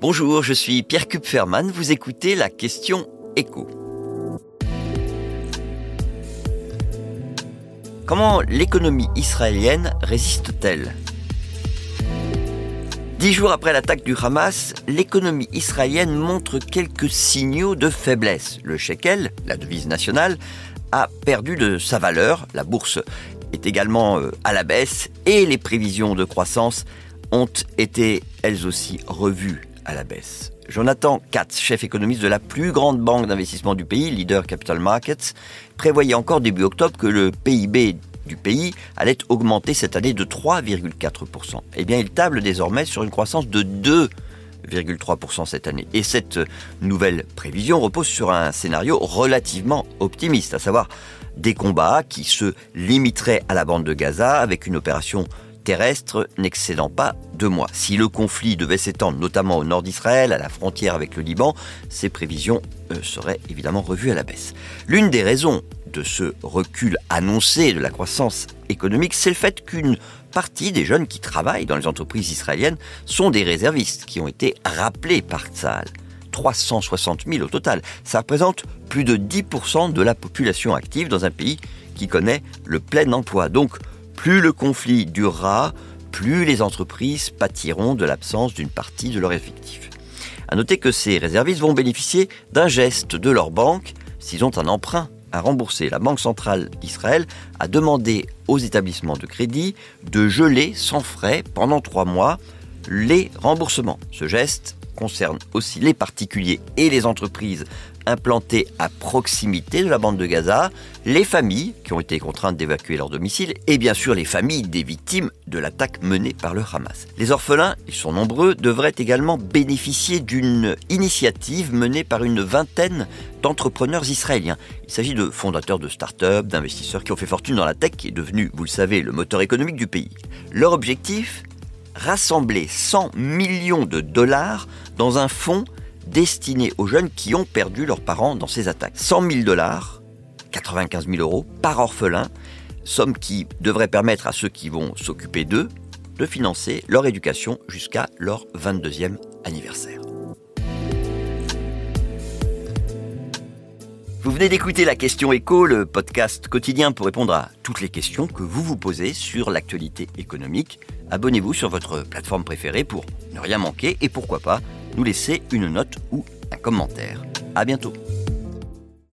Bonjour, je suis Pierre Kupferman, vous écoutez la question écho. Comment l'économie israélienne résiste-t-elle? Dix jours après l'attaque du Hamas, l'économie israélienne montre quelques signaux de faiblesse. Le shekel, la devise nationale, a perdu de sa valeur, la bourse est également euh, à la baisse et les prévisions de croissance ont été elles aussi revues à la baisse. Jonathan Katz, chef économiste de la plus grande banque d'investissement du pays, Leader Capital Markets, prévoyait encore début octobre que le PIB du pays allait augmenter cette année de 3,4%. Eh bien, il table désormais sur une croissance de 2,3% cette année. Et cette nouvelle prévision repose sur un scénario relativement optimiste, à savoir des combats qui se limiteraient à la bande de Gaza avec une opération terrestre n'excédant pas deux mois. Si le conflit devait s'étendre notamment au nord d'Israël, à la frontière avec le Liban, ces prévisions euh, seraient évidemment revues à la baisse. L'une des raisons de ce recul annoncé de la croissance économique, c'est le fait qu'une partie des jeunes qui travaillent dans les entreprises israéliennes sont des réservistes qui ont été rappelés par Tzal. 360 000 au total. Ça représente plus de 10% de la population active dans un pays qui connaît le plein emploi. Donc, plus le conflit durera, plus les entreprises pâtiront de l'absence d'une partie de leur effectif. À noter que ces réservistes vont bénéficier d'un geste de leur banque s'ils ont un emprunt à rembourser. La Banque centrale d'Israël a demandé aux établissements de crédit de geler sans frais pendant trois mois les remboursements. Ce geste concerne aussi les particuliers et les entreprises implantées à proximité de la bande de Gaza, les familles qui ont été contraintes d'évacuer leur domicile et bien sûr les familles des victimes de l'attaque menée par le Hamas. Les orphelins, ils sont nombreux, devraient également bénéficier d'une initiative menée par une vingtaine d'entrepreneurs israéliens. Il s'agit de fondateurs de start-up, d'investisseurs qui ont fait fortune dans la tech qui est devenue, vous le savez, le moteur économique du pays. Leur objectif rassembler 100 millions de dollars dans un fonds destiné aux jeunes qui ont perdu leurs parents dans ces attaques. 100 000 dollars, 95 000 euros par orphelin, somme qui devrait permettre à ceux qui vont s'occuper d'eux de financer leur éducation jusqu'à leur 22e anniversaire. Vous venez d'écouter la question écho, le podcast quotidien pour répondre à toutes les questions que vous vous posez sur l'actualité économique. Abonnez-vous sur votre plateforme préférée pour ne rien manquer et pourquoi pas nous laisser une note ou un commentaire. À bientôt.